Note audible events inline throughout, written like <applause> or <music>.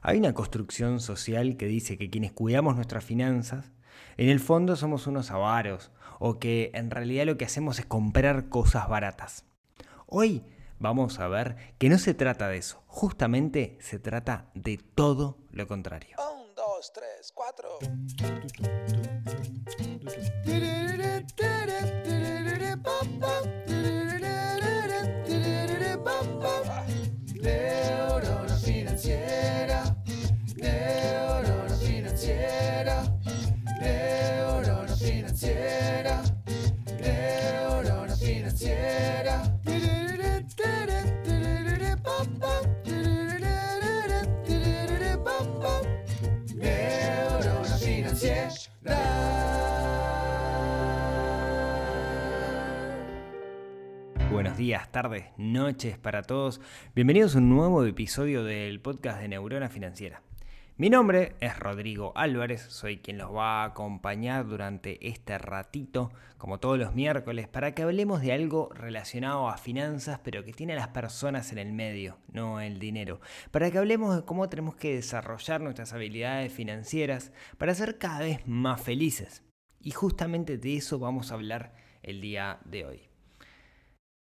Hay una construcción social que dice que quienes cuidamos nuestras finanzas, en el fondo somos unos avaros, o que en realidad lo que hacemos es comprar cosas baratas. Hoy vamos a ver que no se trata de eso, justamente se trata de todo lo contrario. Un, dos, tres, cuatro. Financiera, financiera, neurona financiera, neurona financiera. Días, tardes, noches para todos. Bienvenidos a un nuevo episodio del podcast de Neurona Financiera. Mi nombre es Rodrigo Álvarez, soy quien los va a acompañar durante este ratito, como todos los miércoles, para que hablemos de algo relacionado a finanzas, pero que tiene a las personas en el medio, no el dinero. Para que hablemos de cómo tenemos que desarrollar nuestras habilidades financieras para ser cada vez más felices. Y justamente de eso vamos a hablar el día de hoy.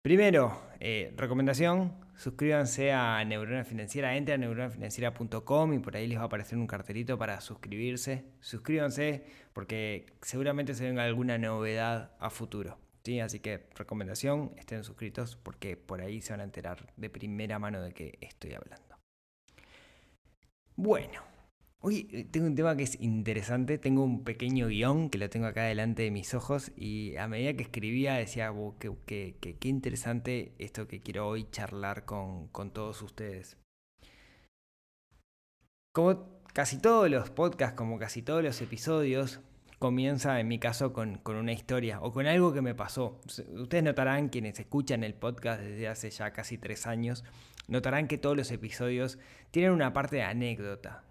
Primero, eh, recomendación, suscríbanse a Neurona Financiera, entren a neuronafinanciera.com y por ahí les va a aparecer un cartelito para suscribirse. Suscríbanse porque seguramente se venga alguna novedad a futuro. ¿sí? Así que recomendación, estén suscritos porque por ahí se van a enterar de primera mano de qué estoy hablando. Bueno, Hoy eh, tengo un tema que es interesante, tengo un pequeño guion que lo tengo acá delante de mis ojos y a medida que escribía decía, "Wow, qué, qué- qué- qué interesante esto que quiero hoy charlar con, con todos ustedes. Como casi todos los podcasts, como casi todos los episodios, comienza en mi caso con, con una historia o con algo que me pasó. Ustedes notarán, quienes escuchan el podcast desde hace ya casi tres años, notarán que todos los episodios tienen una parte de anécdota.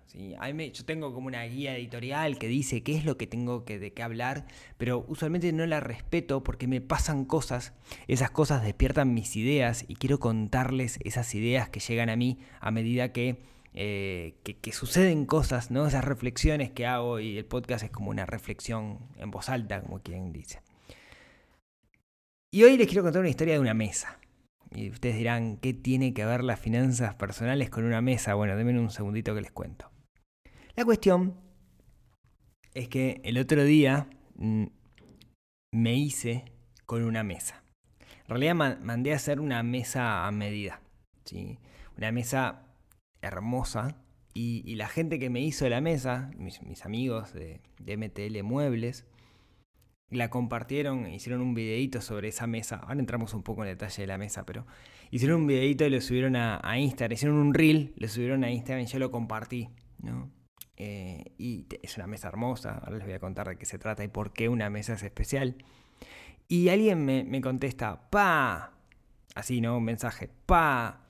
me- yo tengo como una guía editorial que dice qué es lo que tengo que, de qué hablar, pero usualmente no la respeto porque me pasan cosas, esas cosas despiertan mis ideas y quiero contarles esas ideas que llegan a mí a medida que, eh, que, suceden cosas, ¿no? esas reflexiones que hago y el podcast es como una reflexión en voz alta, como quien dice. Y hoy les quiero contar una historia de una mesa. Y ustedes dirán, ¿qué tiene que ver las finanzas personales con una mesa? Bueno, denme un segundito que les cuento. La cuestión es que el otro día mm, me hice con una mesa. En realidad ma- mandé a hacer una mesa a medida. ¿sí? Una mesa hermosa. Y, la gente que me hizo la mesa, mis, amigos de, MTL Muebles, la compartieron, hicieron un videito sobre esa mesa. Ahora entramos un poco en detalle de la mesa, pero hicieron un videito y lo subieron a, Instagram. Hicieron un reel, lo subieron a Instagram y yo lo compartí. ¿no? Eh, y es una mesa hermosa. Ahora les voy a contar de qué se trata y por qué una mesa es especial. Y alguien me, me contesta, pa, así, ¿no? Un mensaje, pa.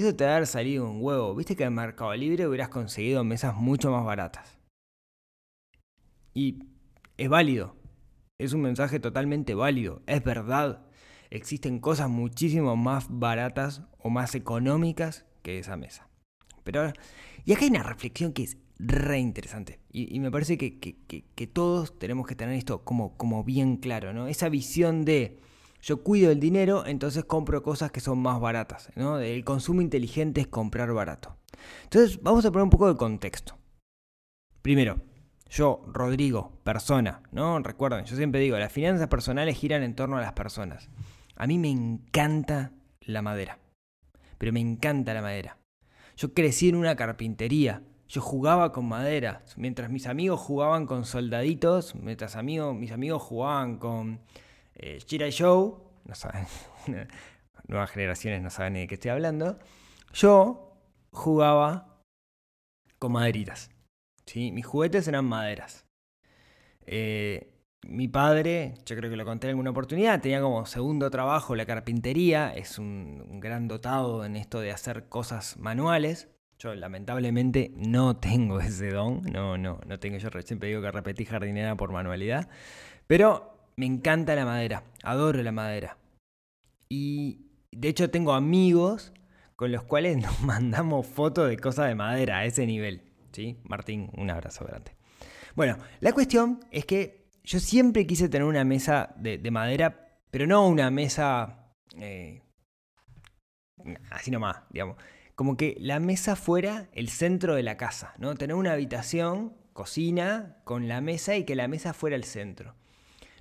Eso te va a haber salido un huevo. Viste que en Mercado Libre hubieras conseguido mesas mucho más baratas. Y es válido. Es un mensaje totalmente válido. Es verdad. Existen cosas muchísimo más baratas o más económicas que esa mesa. Pero ahora- y acá hay una reflexión que es re interesante. Y, me parece que- que todos tenemos que tener esto como, como bien claro, ¿no? Esa visión de yo cuido el dinero, entonces compro cosas que son más baratas, ¿no? El consumo inteligente es comprar barato. Entonces, vamos a poner un poco de contexto. Primero, yo, Rodrigo, persona, ¿no? Recuerden, yo siempre digo, las finanzas personales giran en torno a las personas. A mí me encanta la madera, pero me encanta la madera. Yo crecí en una carpintería, yo jugaba con madera, mientras mis amigos jugaban con soldaditos, mientras amigos, mis amigos jugaban con eh, G.I. Joe, no saben, <laughs> nuevas generaciones no saben ni de qué estoy hablando, yo jugaba con maderitas. ¿sí? Mis juguetes eran maderas. Eh, mi padre, yo creo que lo conté en alguna oportunidad, tenía como segundo trabajo la carpintería, es un, un gran dotado en esto de hacer cosas manuales. Yo lamentablemente no tengo <laughs> ese don, no, no, no tengo, yo siempre digo que repetí jardinera por manualidad, pero me encanta la madera, adoro la madera. Y de hecho tengo amigos con los cuales <laughs> nos mandamos fotos de cosas de madera a ese nivel. ¿Sí? Martín, un abrazo grande. Bueno, la cuestión es que yo siempre quise tener una mesa de, madera, pero no una mesa eh, así nomás, digamos. Como que la mesa fuera el centro de la casa, ¿no? Tener una habitación, cocina, con la mesa y que la mesa fuera el centro.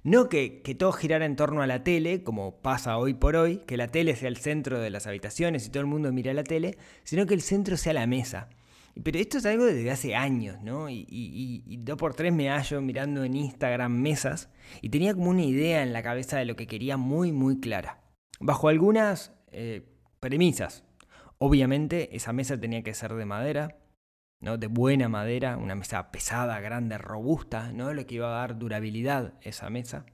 No que, todo girara en torno a la tele, como pasa hoy por hoy, que la tele sea el centro de las habitaciones y todo el mundo mira la tele, sino que el centro sea la mesa. Pero esto es algo desde hace años, ¿no? Y, y, dos por tres me hallo mirando en Instagram mesas y tenía como una idea en la cabeza de lo que quería muy, muy clara. Bajo algunas eh, premisas. Obviamente esa mesa tenía que ser de madera, ¿no? de buena madera, una mesa pesada, grande, robusta, ¿no? lo que iba a dar durabilidad esa mesa.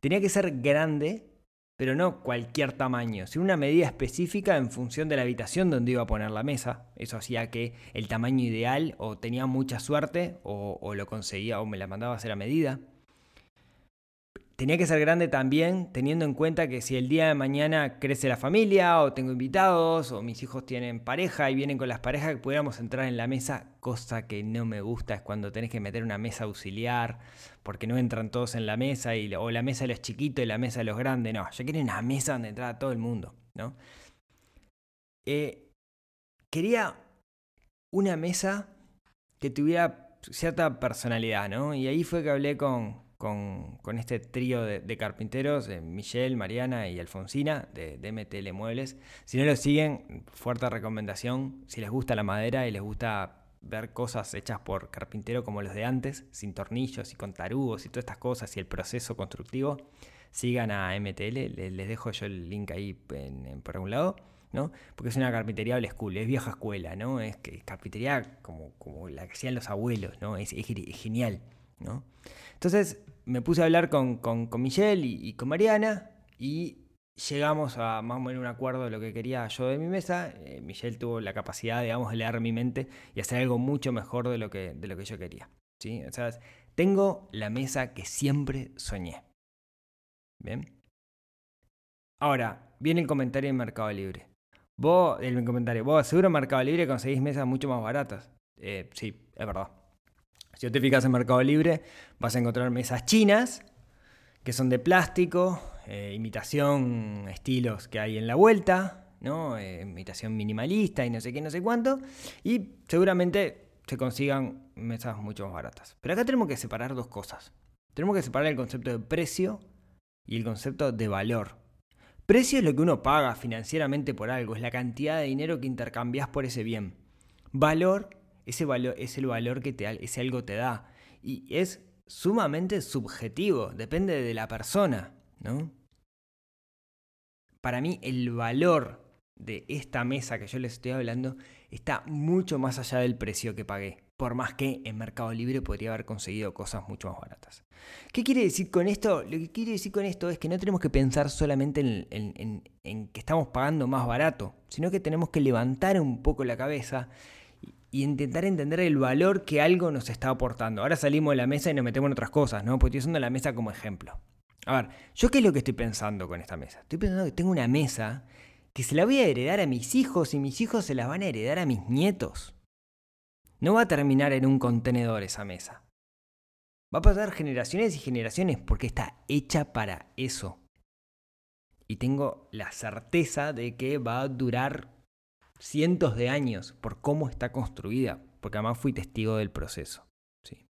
Tenía que ser grande, pero no cualquier tamaño, sino una medida específica en función de la habitación donde iba a poner la mesa. Eso hacía que el tamaño ideal o tenía mucha suerte o, o lo conseguía o me la mandaba a hacer a medida tenía que ser grande también, teniendo en cuenta que si el día de mañana crece la familia, o tengo invitados, o mis hijos tienen pareja y vienen con las parejas, que pudiéramos entrar en la mesa, cosa que no me gusta es cuando tenés que meter una mesa auxiliar, porque no entran todos en la mesa, o la mesa de los chiquitos y la mesa de los grandes, no, yo quería una mesa donde entrara todo el mundo, ¿no? Eh, quería una mesa que tuviera cierta personalidad, ¿no? Y ahí fue que hablé con, con, este trío de, carpinteros, eh, Michelle, Mariana y Alfonsina de, MTL Muebles. Si no lo siguen, fuerte recomendación. Si les gusta la madera y les gusta ver cosas hechas por carpintero como los de antes, sin tornillos y con tarugos y todas estas cosas y el proceso constructivo, sigan a MTL. Les, dejo yo el link ahí por algún lado. ¿no? Porque es una carpintería old school, es vieja escuela, ¿no? Es que carpintería como, como la que hacían los abuelos, ¿no? Es, es, genial, ¿no? Entonces, me puse a hablar con, con, Michelle y, con Mariana y llegamos a más o menos un acuerdo de lo que quería yo de mi mesa. Eh, Michelle tuvo la capacidad, digamos, de leer mi mente y hacer algo mucho mejor de lo que, de lo que yo quería. ¿sí? O tengo la mesa que siempre soñé. ¿Bien? Ahora, viene el comentario en Mercado Libre. Vos, el comentario, vos seguro en Mercado Libre conseguís mesas mucho más baratas. Eh, sí, es verdad. Si te fijas en Mercado Libre, vas a encontrar mesas chinas que son de plástico, eh, imitación estilos que hay en la vuelta, ¿no? Eh, imitación minimalista y no sé qué, no sé cuánto. Y seguramente se consigan mesas mucho más baratas. Pero acá tenemos que separar dos cosas. Tenemos que separar el concepto de precio y el concepto de valor. Precio es lo que uno paga financieramente por algo, es la cantidad de dinero que intercambias por ese bien. Valor ese valor es el valor que te, ese algo te da. Y es sumamente subjetivo, depende de la persona, ¿no? Para mí el valor de esta mesa que yo les estoy hablando está mucho más allá del precio que pagué, por más que en Mercado Libre podría haber conseguido cosas mucho más baratas. ¿Qué quiere decir con esto? Lo que quiere decir con esto es que no tenemos que pensar solamente en, en que estamos pagando más barato, sino que tenemos que levantar un poco la cabeza y intentar entender el valor que algo nos está aportando. Ahora salimos de la mesa y nos metemos en otras cosas, ¿no? Porque estoy usando la mesa como ejemplo. A ver, ¿yo qué es lo que estoy pensando con esta mesa? Estoy pensando que tengo una mesa que se la voy a heredar a mis hijos y mis hijos se la van a heredar a mis nietos. No va a terminar en un contenedor esa mesa. Va a pasar generaciones y generaciones porque está hecha para eso. Y tengo la certeza de que va a durar cientos de años por cómo está construida, porque además fui testigo del proceso. ¿sí?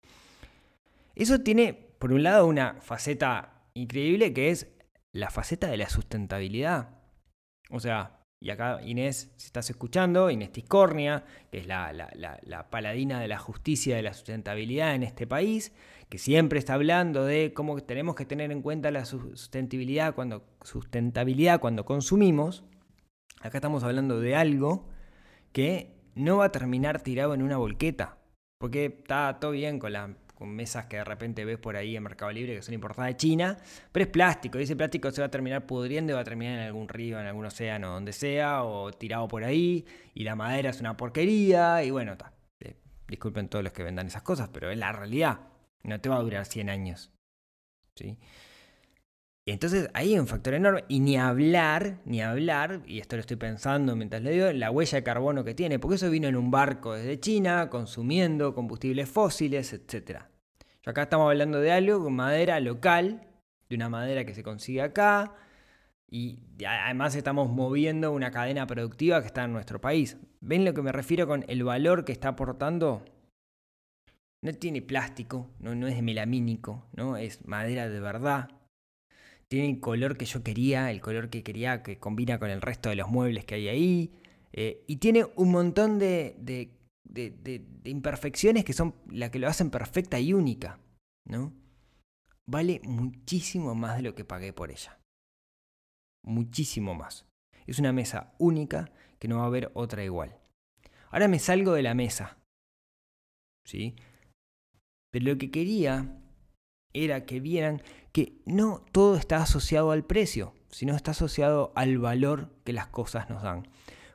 Eso tiene, por un lado, una faceta increíble que es la faceta de la sustentabilidad. O sea, y acá Inés, si estás escuchando, Inés Tiscornia, que es la, la, paladina de la justicia de la sustentabilidad en este país, que siempre está hablando de cómo tenemos que tener en cuenta la sustentabilidad cuando, sustentabilidad cuando consumimos, Acá estamos hablando de algo que no va a terminar tirado en una volqueta. Porque está todo bien con las mesas que de repente ves por ahí en Mercado Libre que son importadas de China, pero es plástico y ese plástico se va a terminar pudriendo y va a terminar en algún río, en algún océano, donde sea, o tirado por ahí, y la madera es una porquería, y bueno, está. Eh, disculpen todos los que vendan esas cosas, pero es la realidad. No te va a durar 100 años. ¿sí? Entonces ahí hay un factor enorme. Y ni hablar, ni hablar, y esto lo estoy pensando mientras le digo, la huella de carbono que tiene, porque eso vino en un barco desde China, consumiendo combustibles fósiles, etc. Yo acá estamos hablando de algo con madera local, de una madera que se consigue acá, y además estamos moviendo una cadena productiva que está en nuestro país. ¿Ven lo que me refiero con el valor que está aportando? No tiene plástico, no, no es melamínico, ¿no? es madera de verdad. Tiene el color que yo quería, el color que quería que combina con el resto de los muebles que hay ahí. Eh, y tiene un montón de, imperfecciones que son las que lo hacen perfecta y única. ¿no? Vale muchísimo más de lo que pagué por ella. Muchísimo más. Es una mesa única que no va a haber otra igual. Ahora me salgo de la mesa. ¿Sí? Pero lo que quería era que vieran que no todo está asociado al precio, sino está asociado al valor que las cosas nos dan.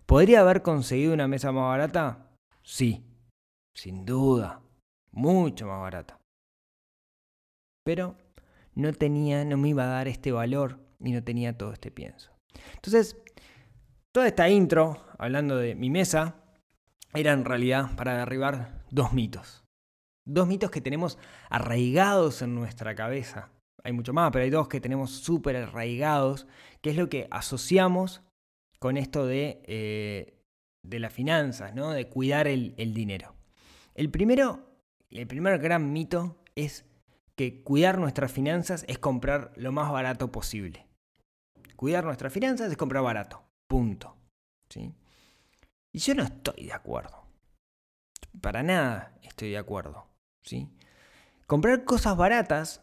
¿Podría haber conseguido una mesa más barata? Sí, sin duda, mucho más barata. Pero no tenía, no me iba a dar este valor y no tenía todo este pienso. Entonces, toda esta intro, hablando de mi mesa, era en realidad para derribar dos mitos. Dos mitos que tenemos arraigados en nuestra cabeza. Hay mucho más, pero hay dos que tenemos súper arraigados, que es lo que asociamos con esto de, eh, de las finanzas, ¿no? de cuidar el, el dinero. El primero, el primer gran mito es que cuidar nuestras finanzas es comprar lo más barato posible. Cuidar nuestras finanzas es comprar barato. Punto. ¿Sí? Y yo no estoy de acuerdo. Para nada estoy de acuerdo. ¿Sí? Comprar cosas baratas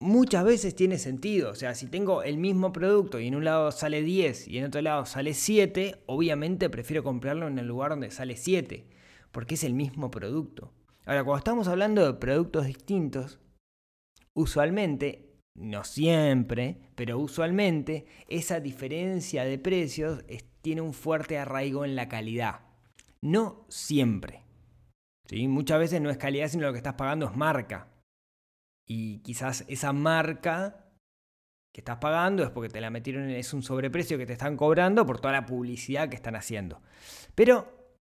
muchas veces tiene sentido. O sea, si tengo el mismo producto y en un lado sale 10 y en otro lado sale 7, obviamente prefiero comprarlo en el lugar donde sale 7, porque es el mismo producto. Ahora, cuando estamos hablando de productos distintos, usualmente, no siempre, pero usualmente, esa diferencia de precios tiene un fuerte arraigo en la calidad. No siempre. Muchas veces no es calidad, sino lo que estás pagando es marca. Y quizás esa marca que estás pagando es porque te la metieron, es un sobreprecio que te están cobrando por toda la publicidad que están haciendo. Pero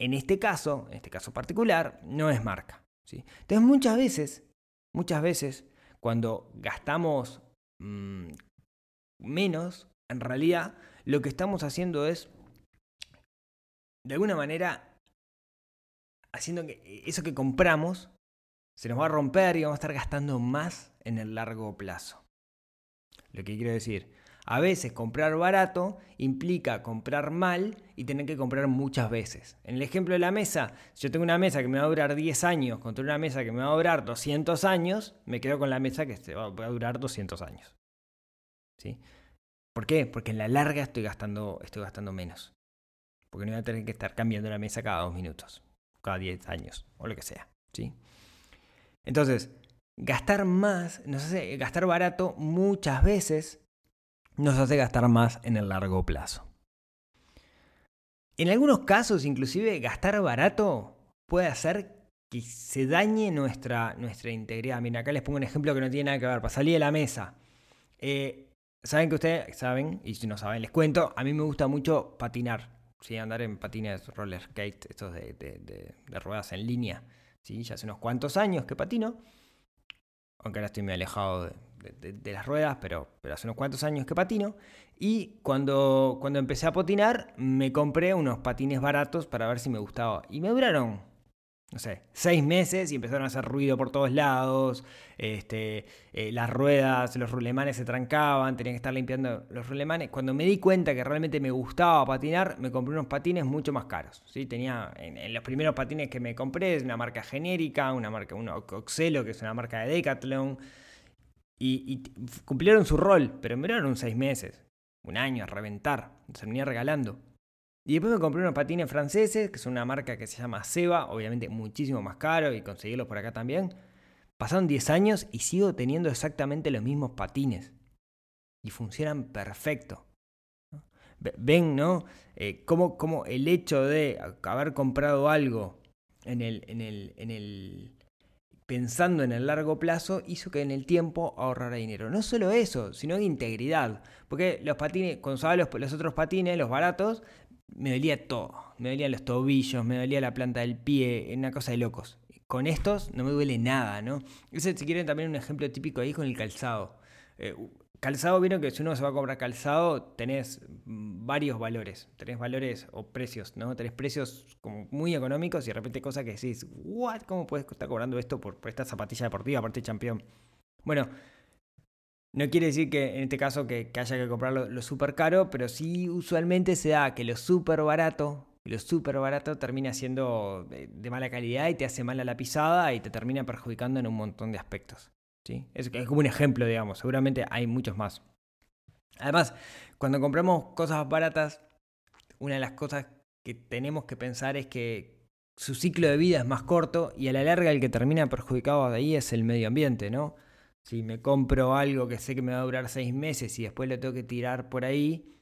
en este caso, en este caso particular, no es marca. ¿sí? Entonces muchas veces, muchas veces, cuando gastamos mm, menos, en realidad lo que estamos haciendo es, de alguna manera, haciendo que eh, eso que compramos se nos va a romper y vamos a estar gastando más en el largo plazo. Lo que quiero decir, a veces comprar barato implica comprar mal y tener que comprar muchas veces. En el ejemplo de la mesa, si yo tengo una mesa que me va a durar 10 años contra una mesa que me va a durar 200 años, me quedo con la mesa que va a durar 200 años. ¿Sí? ¿Por qué? Porque en la larga estoy gastando, estoy gastando menos. Porque no voy a tener que estar cambiando la mesa cada dos minutos cada 10 años o lo que sea. ¿sí? Entonces, gastar más, nos hace gastar barato muchas veces nos hace gastar más en el largo plazo. En algunos casos, inclusive, gastar barato puede hacer que se dañe nuestra, nuestra integridad. Mira, acá les pongo un ejemplo que no tiene nada que ver. Para salir de la mesa. Eh, saben que ustedes saben, y si no saben, les cuento, a mí me gusta mucho patinar. ¿Sí? andar en patines roller skate, estos de, de, ruedas en línea. ¿sí? Ya hace unos cuantos años que patino, aunque ahora estoy muy alejado de, las ruedas, pero, pero hace unos cuantos años que patino. Y cuando, cuando empecé a patinar, me compré unos patines baratos para ver si me gustaba. Y me duraron no sé, seis meses y empezaron a hacer ruido por todos lados, este, eh, las ruedas, los rulemanes se trancaban, tenía que estar limpiando los rulemanes. Cuando me di cuenta que realmente me gustaba patinar, me compré unos patines mucho más caros. ¿sí? Tenía, en, los primeros patines que me compré, es una marca genérica, una marca, uno Oxelo, que es una marca de Decathlon, y, cumplieron su rol, pero me duraron seis meses, un año a reventar, se venía regalando. Y después me compré unos patines franceses, que son una marca que se llama Seba, obviamente muchísimo más caro y conseguirlos por acá también. Pasaron 10 años y sigo teniendo exactamente los mismos patines. Y funcionan perfecto. Ven, ¿no? Eh, cómo, el hecho de haber comprado algo en el, en el, en el pensando en el largo plazo, hizo que en el tiempo ahorrara dinero. No solo eso, sino integridad. Porque los patines, cuando usaba los, los otros patines, los baratos, me dolía todo. Me dolían los tobillos, me dolía la planta del pie, una cosa de locos. Con estos no me duele nada, ¿no? Ese, si quieren, también un ejemplo típico ahí con el calzado. Eh, calzado, vieron que si uno se va a comprar calzado, tenés varios valores. Tenés valores o precios, ¿no? Tenés precios como muy económicos y de repente cosas que decís, ¿what? ¿Cómo puedes estar cobrando esto por, esta zapatilla deportiva, aparte campeón? Bueno, no quiere decir que en este caso que, haya que comprarlo lo súper caro, pero sí usualmente se da que lo súper barato, lo súper barato termina siendo de, mala calidad y te hace mal a la pisada y te termina perjudicando en un montón de aspectos. ¿sí? Es, es como un ejemplo, digamos, seguramente hay muchos más. Además, cuando compramos cosas baratas, una de las cosas que tenemos que pensar es que su ciclo de vida es más corto y a la larga el que termina perjudicado de ahí es el medio ambiente, ¿no? Si me compro algo que sé que me va a durar seis meses y después lo tengo que tirar por ahí,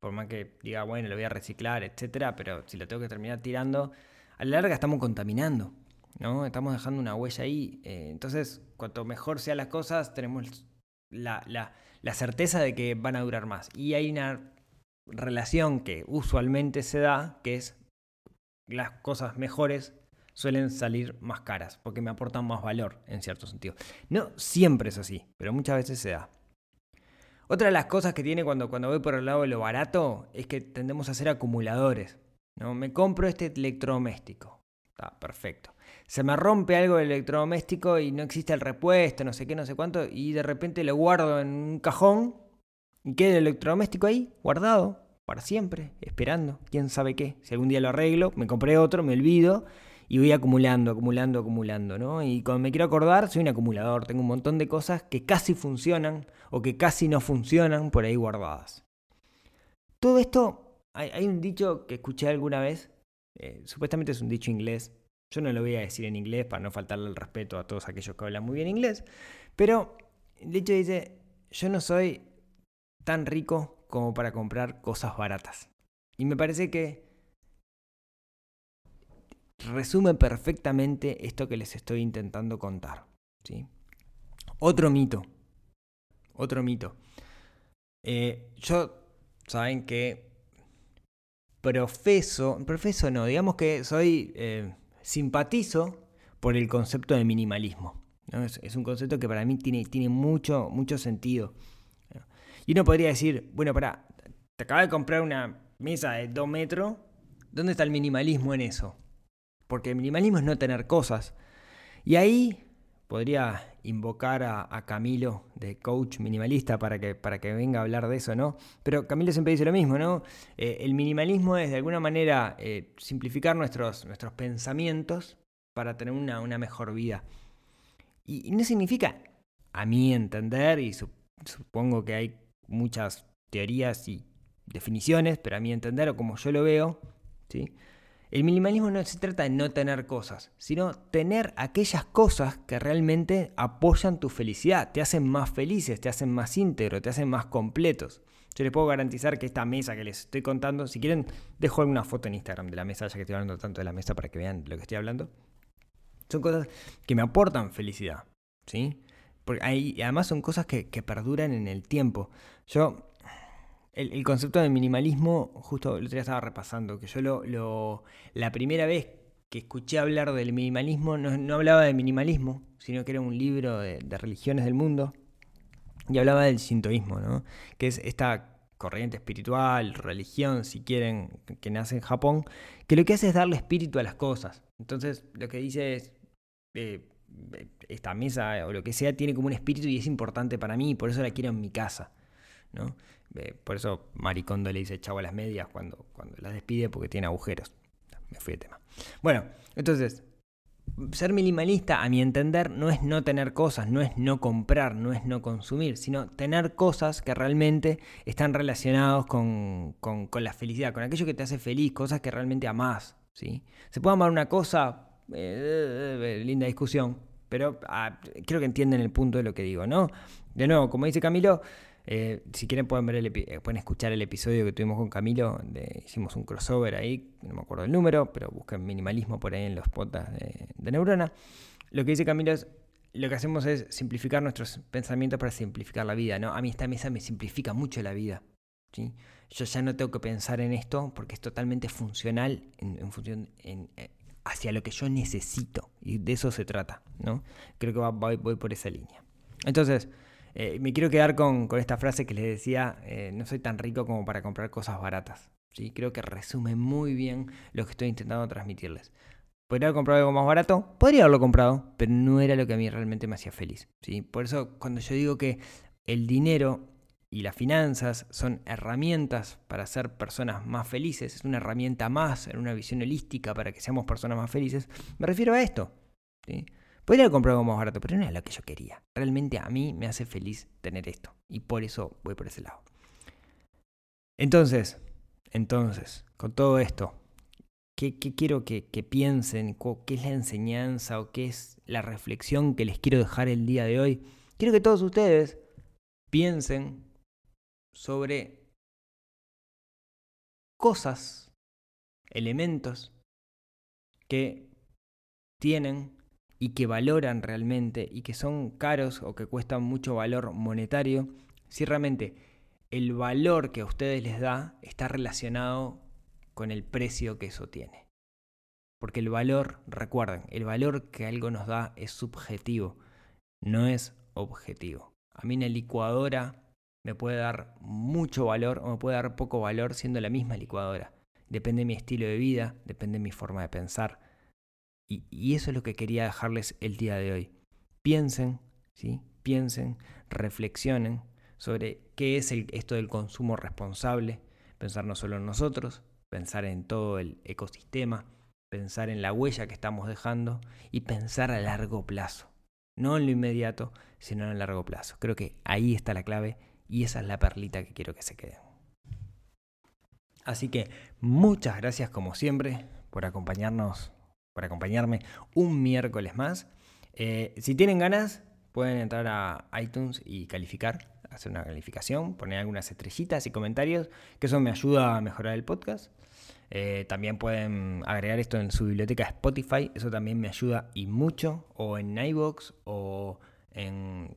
por más que diga, bueno, lo voy a reciclar, etcétera, pero si lo tengo que terminar tirando, a la larga estamos contaminando, ¿no? Estamos dejando una huella ahí. Eh, entonces, cuanto mejor sean las cosas, tenemos la, la, la certeza de que van a durar más. Y hay una relación que usualmente se da, que es las cosas mejores suelen salir más caras, porque me aportan más valor en cierto sentido. No siempre es así, pero muchas veces se da. Otra de las cosas que tiene cuando, cuando voy por el lado de lo barato es que tendemos a ser acumuladores. ¿no? Me compro este electrodoméstico. Está perfecto. Se me rompe algo del electrodoméstico y no existe el repuesto, no sé qué, no sé cuánto, y de repente lo guardo en un cajón y queda el electrodoméstico ahí, guardado, para siempre, esperando, quién sabe qué. Si algún día lo arreglo, me compré otro, me olvido y voy acumulando, acumulando, acumulando, ¿no? Y cuando me quiero acordar, soy un acumulador, tengo un montón de cosas que casi funcionan o que casi no funcionan por ahí guardadas. Todo esto, hay, un dicho que escuché alguna vez, eh, supuestamente es un dicho inglés, yo no lo voy a decir en inglés para no faltarle el respeto a todos aquellos que hablan muy bien inglés, pero el dicho dice, yo no soy tan rico como para comprar cosas baratas. Y me parece que resume perfectamente esto que les estoy intentando contar. ¿sí? Otro mito. Otro mito. Eh, yo, saben que profeso, profeso no, digamos que soy, eh, simpatizo por el concepto de minimalismo. Es, un concepto que para mí tiene, tiene mucho, mucho sentido. Y uno podría decir, bueno, para, te acabas de comprar una mesa de 2 metros, ¿dónde está el minimalismo en eso? Porque el minimalismo es no tener cosas. Y ahí podría invocar a, Camilo de coach minimalista para que, para que venga a hablar de eso, ¿no? Pero Camilo siempre dice lo mismo, ¿no? Eh, el minimalismo es de alguna manera eh, simplificar nuestros, nuestros pensamientos para tener una, mejor vida. Y, no significa, a mí entender, y supongo que hay muchas teorías y definiciones, pero a mí entender, o como yo lo veo, ¿sí? El minimalismo no se trata de no tener cosas, sino tener aquellas cosas que realmente apoyan tu felicidad, te hacen más felices, te hacen más íntegro, te hacen más completos. Yo les puedo garantizar que esta mesa que les estoy contando, si quieren, dejo alguna foto en Instagram de la mesa, ya que estoy hablando tanto de la mesa para que vean lo que estoy hablando. Son cosas que me aportan felicidad, ¿sí? Porque además son cosas que, que perduran en el tiempo. Yo el, concepto de minimalismo, justo el otro día estaba repasando, que yo lo, la primera vez que escuché hablar del minimalismo, no, hablaba de minimalismo, sino que era un libro de, religiones del mundo, y hablaba del sintoísmo, ¿no? que es esta corriente espiritual, religión, si quieren, que nace en Japón, que lo que hace es darle espíritu a las cosas. Entonces, lo que dice es, eh, esta mesa o lo que sea tiene como un espíritu y es importante para mí, por eso la quiero en mi casa. ¿no? Eh, por eso Maricondo le dice chavo a las medias cuando, cuando las despide porque tiene agujeros. Me fui de tema. Bueno, entonces, ser minimalista, a mi entender, no es no tener cosas, no es no comprar, no es no consumir, sino tener cosas que realmente están relacionados con, la felicidad, con aquello que te hace feliz, cosas que realmente amás. ¿sí? Se puede amar una cosa, eh, eh, linda discusión, pero ah, creo que entienden el punto de lo que digo, ¿no? De nuevo, como dice Camilo, eh, si quieren pueden, ver el eh, pueden escuchar el episodio que tuvimos con Camilo, hicimos un crossover ahí, no me acuerdo el número, pero busquen minimalismo por ahí en los podcasts de, Neurona. lo que dice Camilo es, lo que hacemos es simplificar nuestros pensamientos para simplificar la vida, ¿no? A mí esta mesa me simplifica mucho la vida, ¿sí? Yo ya no tengo que pensar en esto porque es totalmente funcional en, función eh, hacia lo que yo necesito y de eso se trata, ¿no? Creo que voy, por esa línea. Entonces, eh, me quiero quedar con, esta frase que les decía, eh, no soy tan rico como para comprar cosas baratas. ¿sí? Creo que resume muy bien lo que estoy intentando transmitirles. ¿Podría haber comprado algo más barato? Podría haberlo comprado, pero no era lo que a mí realmente me hacía feliz. ¿sí? Por eso cuando yo digo que el dinero y las finanzas son herramientas para ser personas más felices, es una herramienta más en una visión holística para que seamos personas más felices, me refiero a esto. ¿sí? Podría haber comprado algo más barato, pero no es lo que yo quería. Realmente a mí me hace feliz tener esto y por eso voy por ese lado. Entonces, entonces, con todo esto, ¿qué, quiero que, piensen? ¿Qué es la enseñanza o qué es la reflexión que les quiero dejar el día de hoy? Quiero que todos ustedes piensen sobre cosas, elementos que tienen y que valoran realmente y que son caros o que cuestan mucho valor monetario, si realmente el valor que a ustedes les da está relacionado con el precio que eso tiene. Porque el valor, recuerden, el valor que algo nos da es subjetivo, no es objetivo. A mí una licuadora me puede dar mucho valor o me puede dar poco valor siendo la misma licuadora. Depende de mi estilo de vida, depende de mi forma de pensar. Y, eso es lo que quería dejarles el día de hoy. Piensen, ¿sí? Piensen, reflexionen sobre qué es esto del consumo responsable, pensar no solo en nosotros, pensar en todo el ecosistema, pensar en la huella que estamos dejando y pensar a largo plazo. No en lo inmediato, sino en el largo plazo. Creo que ahí está la clave y esa es la perlita que quiero que se quede. Así que muchas gracias como siempre por acompañarnos, por acompañarme un miércoles más. Eh, si tienen ganas, pueden entrar a iTunes y calificar hacer una calificación, poner algunas estrellitas y comentarios, que eso me ayuda a mejorar el podcast. Eh, también pueden agregar esto en su biblioteca Spotify, eso también me ayuda y mucho, o en iVoox o en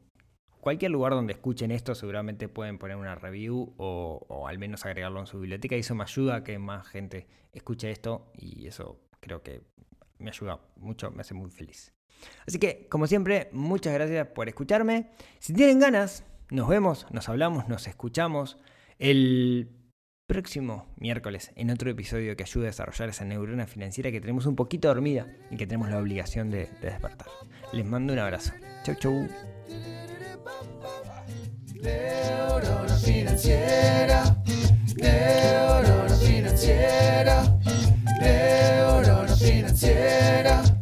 cualquier lugar donde escuchen esto, seguramente pueden poner una review o, o, al menos agregarlo en su biblioteca y eso me ayuda a que más gente escuche esto y eso creo que me ayuda mucho, me hace muy feliz. Así que, como siempre, muchas gracias por escucharme. Si tienen ganas nos vemos, nos hablamos, nos escuchamos el próximo miércoles en otro episodio que ayude a desarrollar esa neurona financiera que tenemos un poquito dormida y que tenemos la obligación de, despertar. Les mando un abrazo. Chau, chau. Yeah.